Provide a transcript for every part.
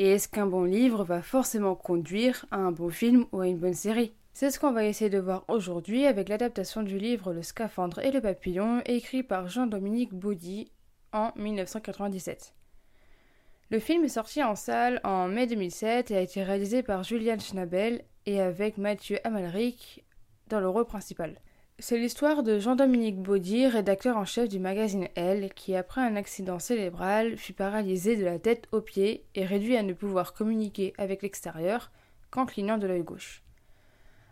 Et est-ce qu'un bon livre va forcément conduire à un bon film ou à une bonne série? C'est ce qu'on va essayer de voir aujourd'hui avec l'adaptation du livre Le scaphandre et le papillon écrit par Jean-Dominique Baudy en 1997. Le film est sorti en salle en mai 2007 et a été réalisé par Julian Schnabel et avec Mathieu Amalric dans le rôle principal. C'est l'histoire de Jean-Dominique Baudy, rédacteur en chef du magazine Elle, qui après un accident cérébral fut paralysé de la tête aux pieds et réduit à ne pouvoir communiquer avec l'extérieur qu'en clignant de l'œil gauche.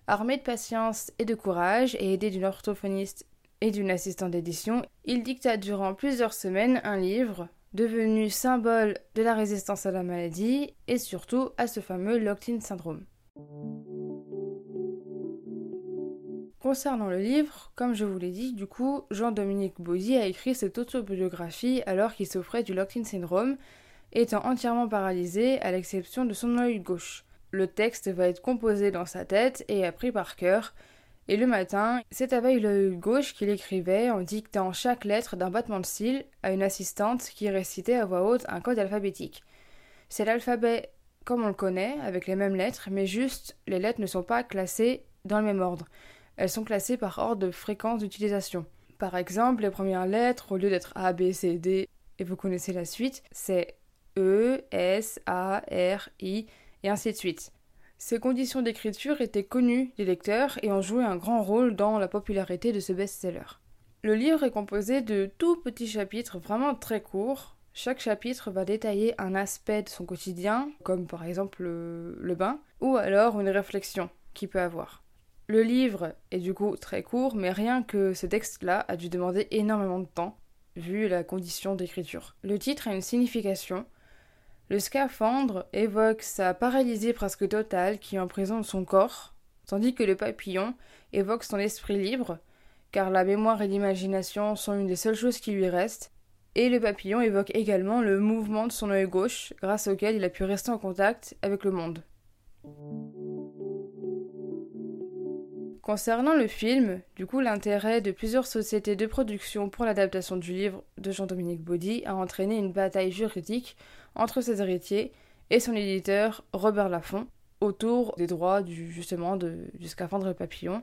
Armé de patience et de courage et aidé d'une orthophoniste et d'une assistante d'édition, il dicta durant plusieurs semaines un livre devenu symbole de la résistance à la maladie et surtout à ce fameux locked-in syndrome. Concernant le livre, comme je vous l'ai dit, du coup, Jean-Dominique Bauzy a écrit cette autobiographie alors qu'il souffrait du locked-in syndrome, étant entièrement paralysé à l'exception de son œil gauche. Le texte va être composé dans sa tête et appris par cœur, et le matin, c'est avec l'œil gauche qu'il écrivait en dictant chaque lettre d'un battement de cils à une assistante qui récitait à voix haute un code alphabétique. C'est l'alphabet comme on le connaît, avec les mêmes lettres, mais juste les lettres ne sont pas classées dans le même ordre. Elles sont classées par ordre de fréquence d'utilisation. Par exemple, les premières lettres, au lieu d'être A, B, C, D, et vous connaissez la suite, c'est E, S, A, R, I, et ainsi de suite. Ces conditions d'écriture étaient connues des lecteurs et ont joué un grand rôle dans la popularité de ce best-seller. Le livre est composé de tout petits chapitres vraiment très courts. Chaque chapitre va détailler un aspect de son quotidien, comme par exemple le, bain, ou alors une réflexion qu'il peut avoir. Le livre est du coup très court, mais rien que ce texte-là a dû demander énormément de temps, vu la condition d'écriture. Le titre a une signification. Le scaphandre évoque sa paralysie presque totale qui emprisonne son corps, tandis que le papillon évoque son esprit libre, car la mémoire et l'imagination sont une des seules choses qui lui restent, et le papillon évoque également le mouvement de son œil gauche, grâce auquel il a pu rester en contact avec le monde. Concernant le film, du coup, l'intérêt de plusieurs sociétés de production pour l'adaptation du livre de Jean-Dominique Baudy a entraîné une bataille juridique entre ses héritiers et son éditeur Robert Laffont autour des droits du, justement du scaphandre papillon.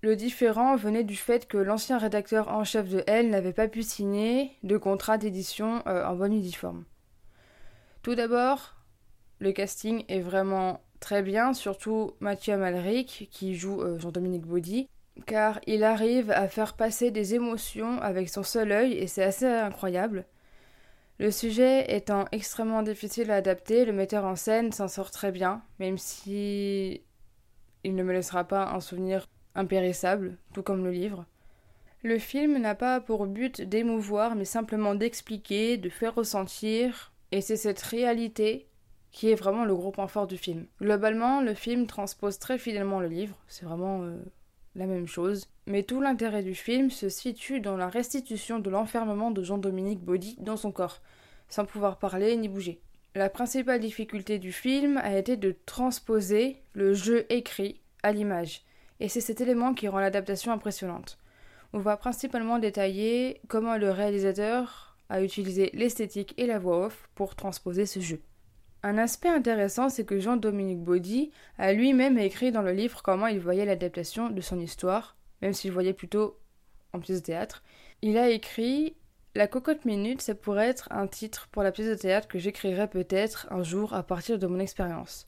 Le différent venait du fait que l'ancien rédacteur en chef de Elle n'avait pas pu signer de contrat d'édition euh, en bonne uniforme. Tout d'abord, le casting est vraiment très bien, surtout Mathieu Amalric qui joue euh, Jean-Dominique Baudy, car il arrive à faire passer des émotions avec son seul œil et c'est assez incroyable. Le sujet étant extrêmement difficile à adapter, le metteur en scène s'en sort très bien, même si il ne me laissera pas un souvenir impérissable, tout comme le livre. Le film n'a pas pour but d'émouvoir, mais simplement d'expliquer, de faire ressentir, et c'est cette réalité qui est vraiment le gros point fort du film. Globalement, le film transpose très fidèlement le livre, c'est vraiment euh, la même chose, mais tout l'intérêt du film se situe dans la restitution de l'enfermement de Jean-Dominique Baudy dans son corps, sans pouvoir parler ni bouger. La principale difficulté du film a été de transposer le jeu écrit à l'image, et c'est cet élément qui rend l'adaptation impressionnante. On va principalement détailler comment le réalisateur a utilisé l'esthétique et la voix off pour transposer ce jeu. Un aspect intéressant, c'est que Jean-Dominique Baudy a lui-même écrit dans le livre comment il voyait l'adaptation de son histoire, même s'il voyait plutôt en pièce de théâtre. Il a écrit La cocotte minute, ça pourrait être un titre pour la pièce de théâtre que j'écrirai peut-être un jour à partir de mon expérience.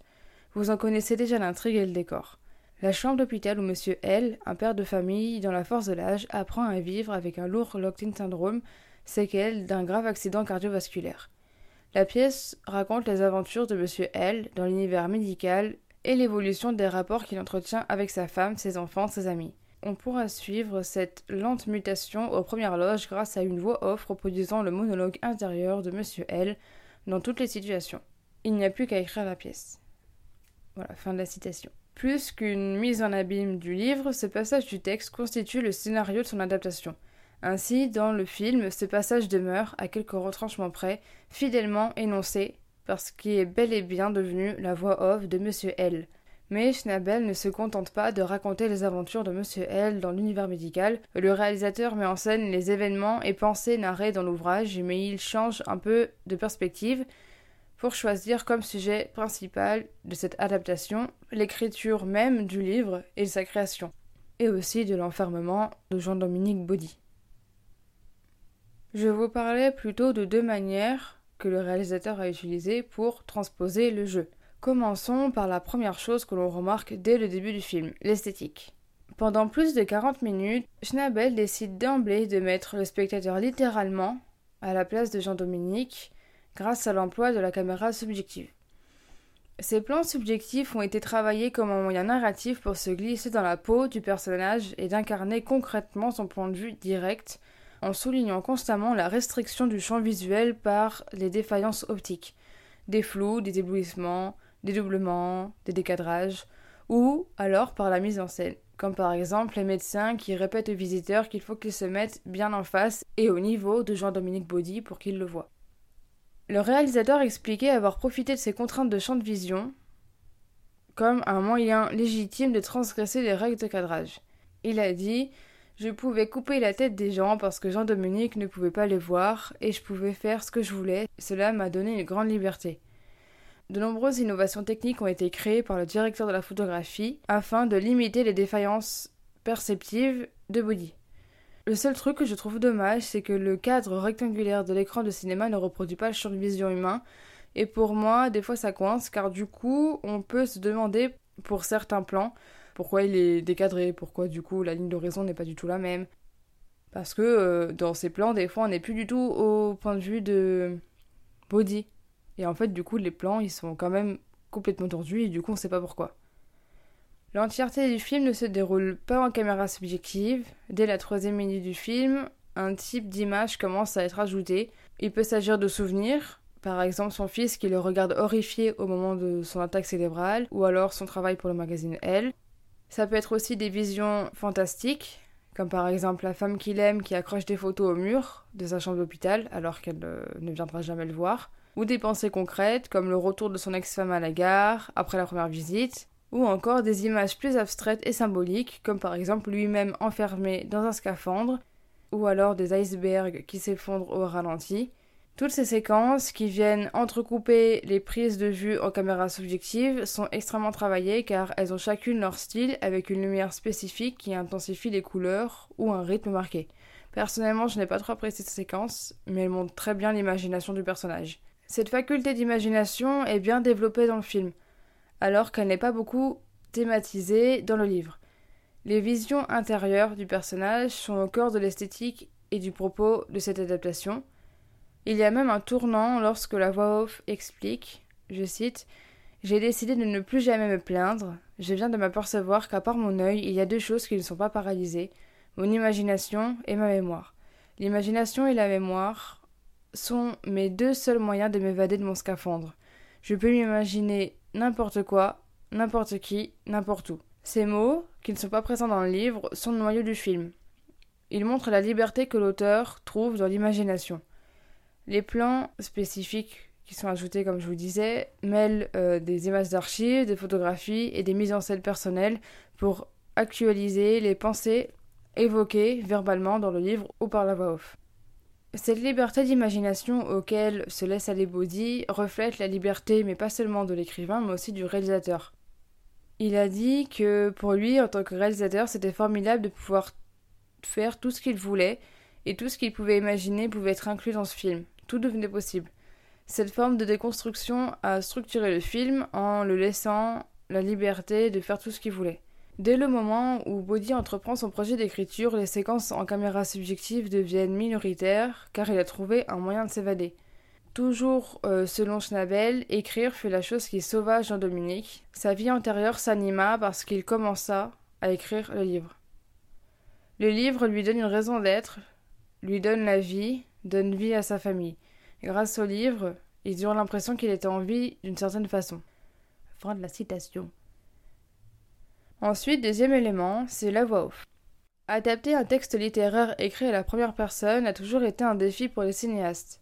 Vous en connaissez déjà l'intrigue et le décor. La chambre d'hôpital où Monsieur L, un père de famille dans la force de l'âge, apprend à vivre avec un lourd locked-in syndrome, séquelle d'un grave accident cardiovasculaire. La pièce raconte les aventures de Monsieur L dans l'univers médical et l'évolution des rapports qu'il entretient avec sa femme, ses enfants, ses amis. On pourra suivre cette lente mutation aux premières loges grâce à une voix off reproduisant le monologue intérieur de Monsieur L dans toutes les situations. il n'y a plus qu'à écrire la pièce. Voilà, fin de la citation. Plus qu'une mise en abîme du livre, ce passage du texte constitue le scénario de son adaptation. Ainsi, dans le film, ce passage demeure, à quelques retranchements près, fidèlement énoncé, parce qu'il est bel et bien devenu la voix off de Monsieur L. Mais Schnabel ne se contente pas de raconter les aventures de Monsieur L dans l'univers médical. Le réalisateur met en scène les événements et pensées narrés dans l'ouvrage, mais il change un peu de perspective pour choisir comme sujet principal de cette adaptation l'écriture même du livre et sa création, et aussi de l'enfermement de Jean-Dominique Baudy. Je vous parlais plutôt de deux manières que le réalisateur a utilisées pour transposer le jeu. Commençons par la première chose que l'on remarque dès le début du film, l'esthétique. Pendant plus de 40 minutes, Schnabel décide d'emblée de mettre le spectateur littéralement à la place de Jean-Dominique grâce à l'emploi de la caméra subjective. Ces plans subjectifs ont été travaillés comme un moyen narratif pour se glisser dans la peau du personnage et d'incarner concrètement son point de vue direct, en soulignant constamment la restriction du champ visuel par les défaillances optiques, des flous, des éblouissements, des doublements, des décadrages, ou alors par la mise en scène, comme par exemple les médecins qui répètent aux visiteurs qu'il faut qu'ils se mettent bien en face et au niveau de Jean-Dominique Baudy pour qu'ils le voient. Le réalisateur expliquait avoir profité de ces contraintes de champ de vision comme un moyen légitime de transgresser les règles de cadrage. Il a dit Je pouvais couper la tête des gens parce que Jean-Dominique ne pouvait pas les voir et je pouvais faire ce que je voulais. Cela m'a donné une grande liberté. De nombreuses innovations techniques ont été créées par le directeur de la photographie afin de limiter les défaillances perceptives de Body. Le seul truc que je trouve dommage, c'est que le cadre rectangulaire de l'écran de cinéma ne reproduit pas le champ de vision humain. Et pour moi, des fois ça coince, car du coup, on peut se demander pour certains plans pourquoi il est décadré, pourquoi du coup la ligne d'horizon n'est pas du tout la même. Parce que euh, dans ces plans, des fois, on n'est plus du tout au point de vue de body. Et en fait, du coup, les plans, ils sont quand même complètement tordus et du coup, on sait pas pourquoi. L'entièreté du film ne se déroule pas en caméra subjective. Dès la troisième minute du film, un type d'image commence à être ajouté. Il peut s'agir de souvenirs, par exemple son fils qui le regarde horrifié au moment de son attaque cérébrale, ou alors son travail pour le magazine Elle. Ça peut être aussi des visions fantastiques, comme par exemple la femme qu'il aime qui accroche des photos au mur de sa chambre d'hôpital alors qu'elle ne viendra jamais le voir, ou des pensées concrètes comme le retour de son ex-femme à la gare après la première visite, ou encore des images plus abstraites et symboliques, comme par exemple lui-même enfermé dans un scaphandre, ou alors des icebergs qui s'effondrent au ralenti. Toutes ces séquences qui viennent entrecouper les prises de vue en caméra subjective sont extrêmement travaillées car elles ont chacune leur style avec une lumière spécifique qui intensifie les couleurs ou un rythme marqué. Personnellement, je n'ai pas trop apprécié ces séquences, mais elles montrent très bien l'imagination du personnage. Cette faculté d'imagination est bien développée dans le film alors qu'elle n'est pas beaucoup thématisée dans le livre. Les visions intérieures du personnage sont au cœur de l'esthétique et du propos de cette adaptation. Il y a même un tournant lorsque la voix off explique, je cite, J'ai décidé de ne plus jamais me plaindre, je viens de m'apercevoir qu'à part mon œil, il y a deux choses qui ne sont pas paralysées, mon imagination et ma mémoire. L'imagination et la mémoire sont mes deux seuls moyens de m'évader de mon scaphandre. Je peux m'imaginer n'importe quoi, n'importe qui, n'importe où. Ces mots, qui ne sont pas présents dans le livre, sont le noyau du film. Ils montrent la liberté que l'auteur trouve dans l'imagination. Les plans spécifiques qui sont ajoutés, comme je vous disais, mêlent euh, des images d'archives, des photographies et des mises en scène personnelles pour actualiser les pensées évoquées verbalement dans le livre ou par la voix off. Cette liberté d'imagination auquel se laisse aller Body reflète la liberté, mais pas seulement de l'écrivain, mais aussi du réalisateur. Il a dit que pour lui, en tant que réalisateur, c'était formidable de pouvoir faire tout ce qu'il voulait, et tout ce qu'il pouvait imaginer pouvait être inclus dans ce film. Devenait possible. Cette forme de déconstruction a structuré le film en le laissant la liberté de faire tout ce qu'il voulait. Dès le moment où Body entreprend son projet d'écriture, les séquences en caméra subjective deviennent minoritaires car il a trouvé un moyen de s'évader. Toujours euh, selon Schnabel, écrire fut la chose qui sauva Jean-Dominique. Sa vie antérieure s'anima parce qu'il commença à écrire le livre. Le livre lui donne une raison d'être, lui donne la vie, donne vie à sa famille. Grâce au livre, Ils eurent l'impression qu'il était en vie d'une certaine façon. Fin de la citation. Ensuite, deuxième élément, c'est la voix off. Adapter un texte littéraire écrit à la première personne a toujours été un défi pour les cinéastes.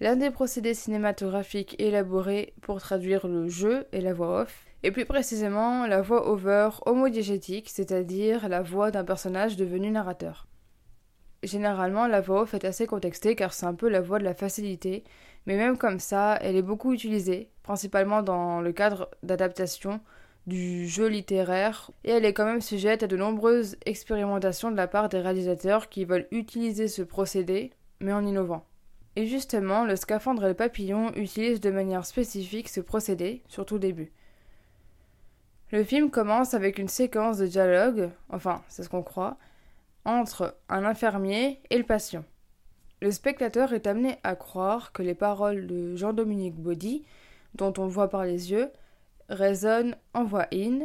L'un des procédés cinématographiques élaborés pour traduire le jeu est la voix off, et plus précisément la voix over homodiégétique, c'est-à-dire la voix d'un personnage devenu narrateur. Généralement, la voix off est assez contextée car c'est un peu la voix de la facilité, mais même comme ça, elle est beaucoup utilisée, principalement dans le cadre d'adaptation du jeu littéraire, et elle est quand même sujette à de nombreuses expérimentations de la part des réalisateurs qui veulent utiliser ce procédé, mais en innovant. Et justement, le scaphandre et le papillon utilisent de manière spécifique ce procédé, surtout au début. Le film commence avec une séquence de dialogue, enfin, c'est ce qu'on croit, entre un infirmier et le patient. Le spectateur est amené à croire que les paroles de Jean-Dominique Baudy, dont on voit par les yeux, résonnent en voix in,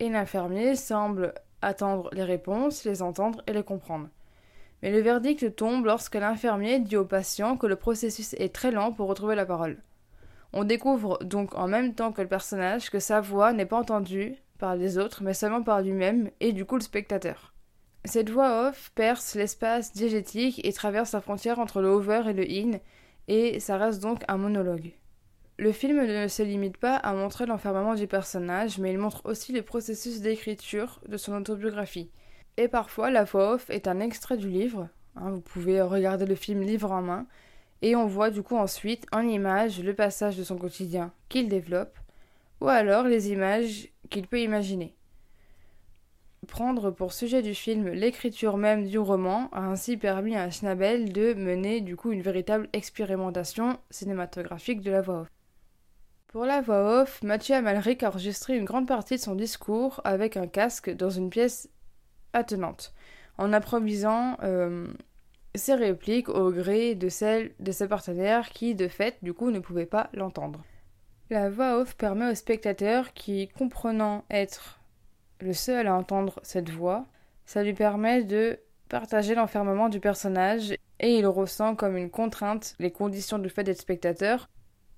et l'infirmier semble attendre les réponses, les entendre et les comprendre. Mais le verdict tombe lorsque l'infirmier dit au patient que le processus est très lent pour retrouver la parole. On découvre donc en même temps que le personnage que sa voix n'est pas entendue par les autres, mais seulement par lui-même et du coup le spectateur. Cette voix off perce l'espace diégétique et traverse la frontière entre le over et le in, et ça reste donc un monologue. Le film ne se limite pas à montrer l'enfermement du personnage, mais il montre aussi le processus d'écriture de son autobiographie. Et parfois, la voix off est un extrait du livre. Hein, vous pouvez regarder le film livre en main. Et on voit du coup ensuite en image le passage de son quotidien qu'il développe, ou alors les images qu'il peut imaginer. Prendre pour sujet du film l'écriture même du roman a ainsi permis à Schnabel de mener du coup une véritable expérimentation cinématographique de la voix off. Pour la voix off, Mathieu Amalric a enregistré une grande partie de son discours avec un casque dans une pièce attenante, en improvisant euh, ses répliques au gré de celles de ses partenaires qui, de fait, du coup, ne pouvaient pas l'entendre. La voix off permet au spectateur qui, comprenant être le seul à entendre cette voix, ça lui permet de partager l'enfermement du personnage et il ressent comme une contrainte les conditions du fait d'être spectateur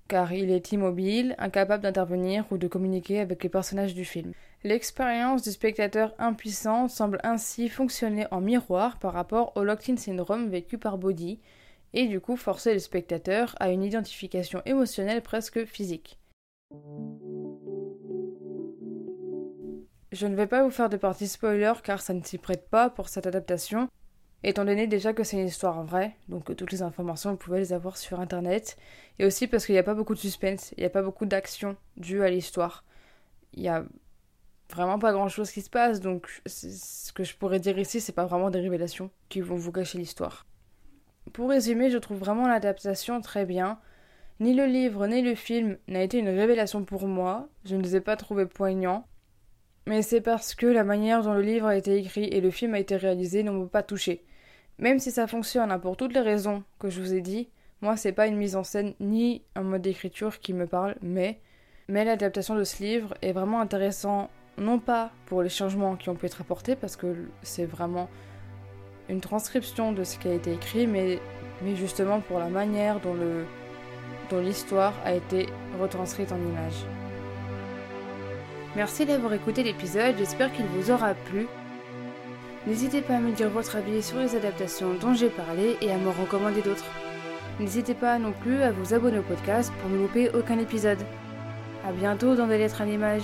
car il est immobile, incapable d'intervenir ou de communiquer avec les personnages du film. L'expérience du spectateur impuissant semble ainsi fonctionner en miroir par rapport au locked-in syndrome vécu par Body, et du coup forcer le spectateur à une identification émotionnelle presque physique. Je ne vais pas vous faire de partie spoiler car ça ne s'y prête pas pour cette adaptation, étant donné déjà que c'est une histoire vraie, donc toutes les informations vous pouvez les avoir sur internet, et aussi parce qu'il n'y a pas beaucoup de suspense, il n'y a pas beaucoup d'action due à l'histoire. Il y a vraiment pas grand chose qui se passe, donc ce que je pourrais dire ici, c'est pas vraiment des révélations qui vont vous cacher l'histoire. Pour résumer, je trouve vraiment l'adaptation très bien. Ni le livre ni le film n'a été une révélation pour moi, je ne les ai pas trouvés poignants mais c'est parce que la manière dont le livre a été écrit et le film a été réalisé ne m'ont pas touché. Même si ça fonctionne hein, pour toutes les raisons que je vous ai dit, moi c'est pas une mise en scène ni un mode d'écriture qui me parle, mais, mais l'adaptation de ce livre est vraiment intéressant, non pas pour les changements qui ont pu être apportés, parce que c'est vraiment une transcription de ce qui a été écrit, mais, mais justement pour la manière dont l'histoire a été retranscrite en images. Merci d'avoir écouté l'épisode, j'espère qu'il vous aura plu. N'hésitez pas à me dire votre avis sur les adaptations dont j'ai parlé et à me recommander d'autres. N'hésitez pas non plus à vous abonner au podcast pour ne louper aucun épisode. A bientôt dans des lettres à l'image.